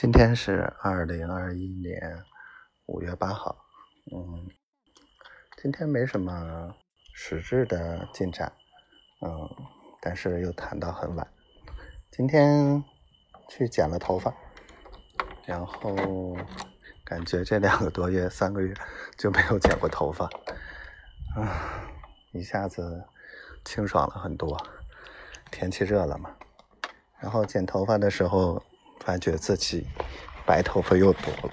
今天是二零二一年五月八号，嗯，今天没什么实质的进展，嗯，但是又谈到很晚。今天去剪了头发，然后感觉这两个多月、三个月就没有剪过头发，啊，一下子清爽了很多。天气热了嘛，然后剪头发的时候。发觉自己白头发又多了，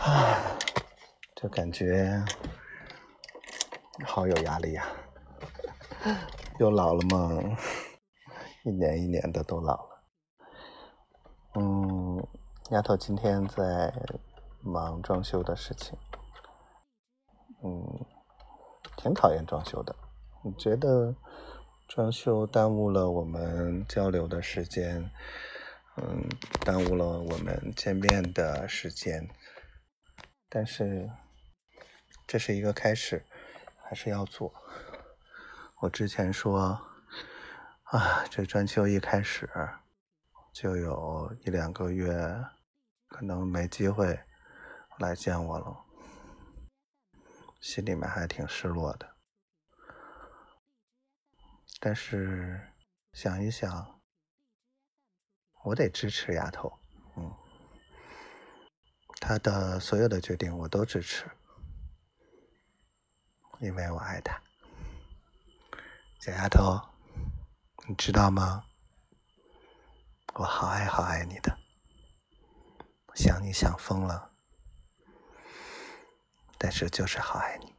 啊，就感觉好有压力呀！又老了嘛，一年一年的都老了。嗯，丫头今天在忙装修的事情，嗯，挺讨厌装修的。你觉得装修耽误了我们交流的时间？嗯，耽误了我们见面的时间，但是这是一个开始，还是要做。我之前说，啊，这专修一开始就有一两个月，可能没机会来见我了，心里面还挺失落的。但是想一想。我得支持丫头，嗯，她的所有的决定我都支持，因为我爱她。小丫头，你知道吗？我好爱好爱你的，想你想疯了，但是就是好爱你。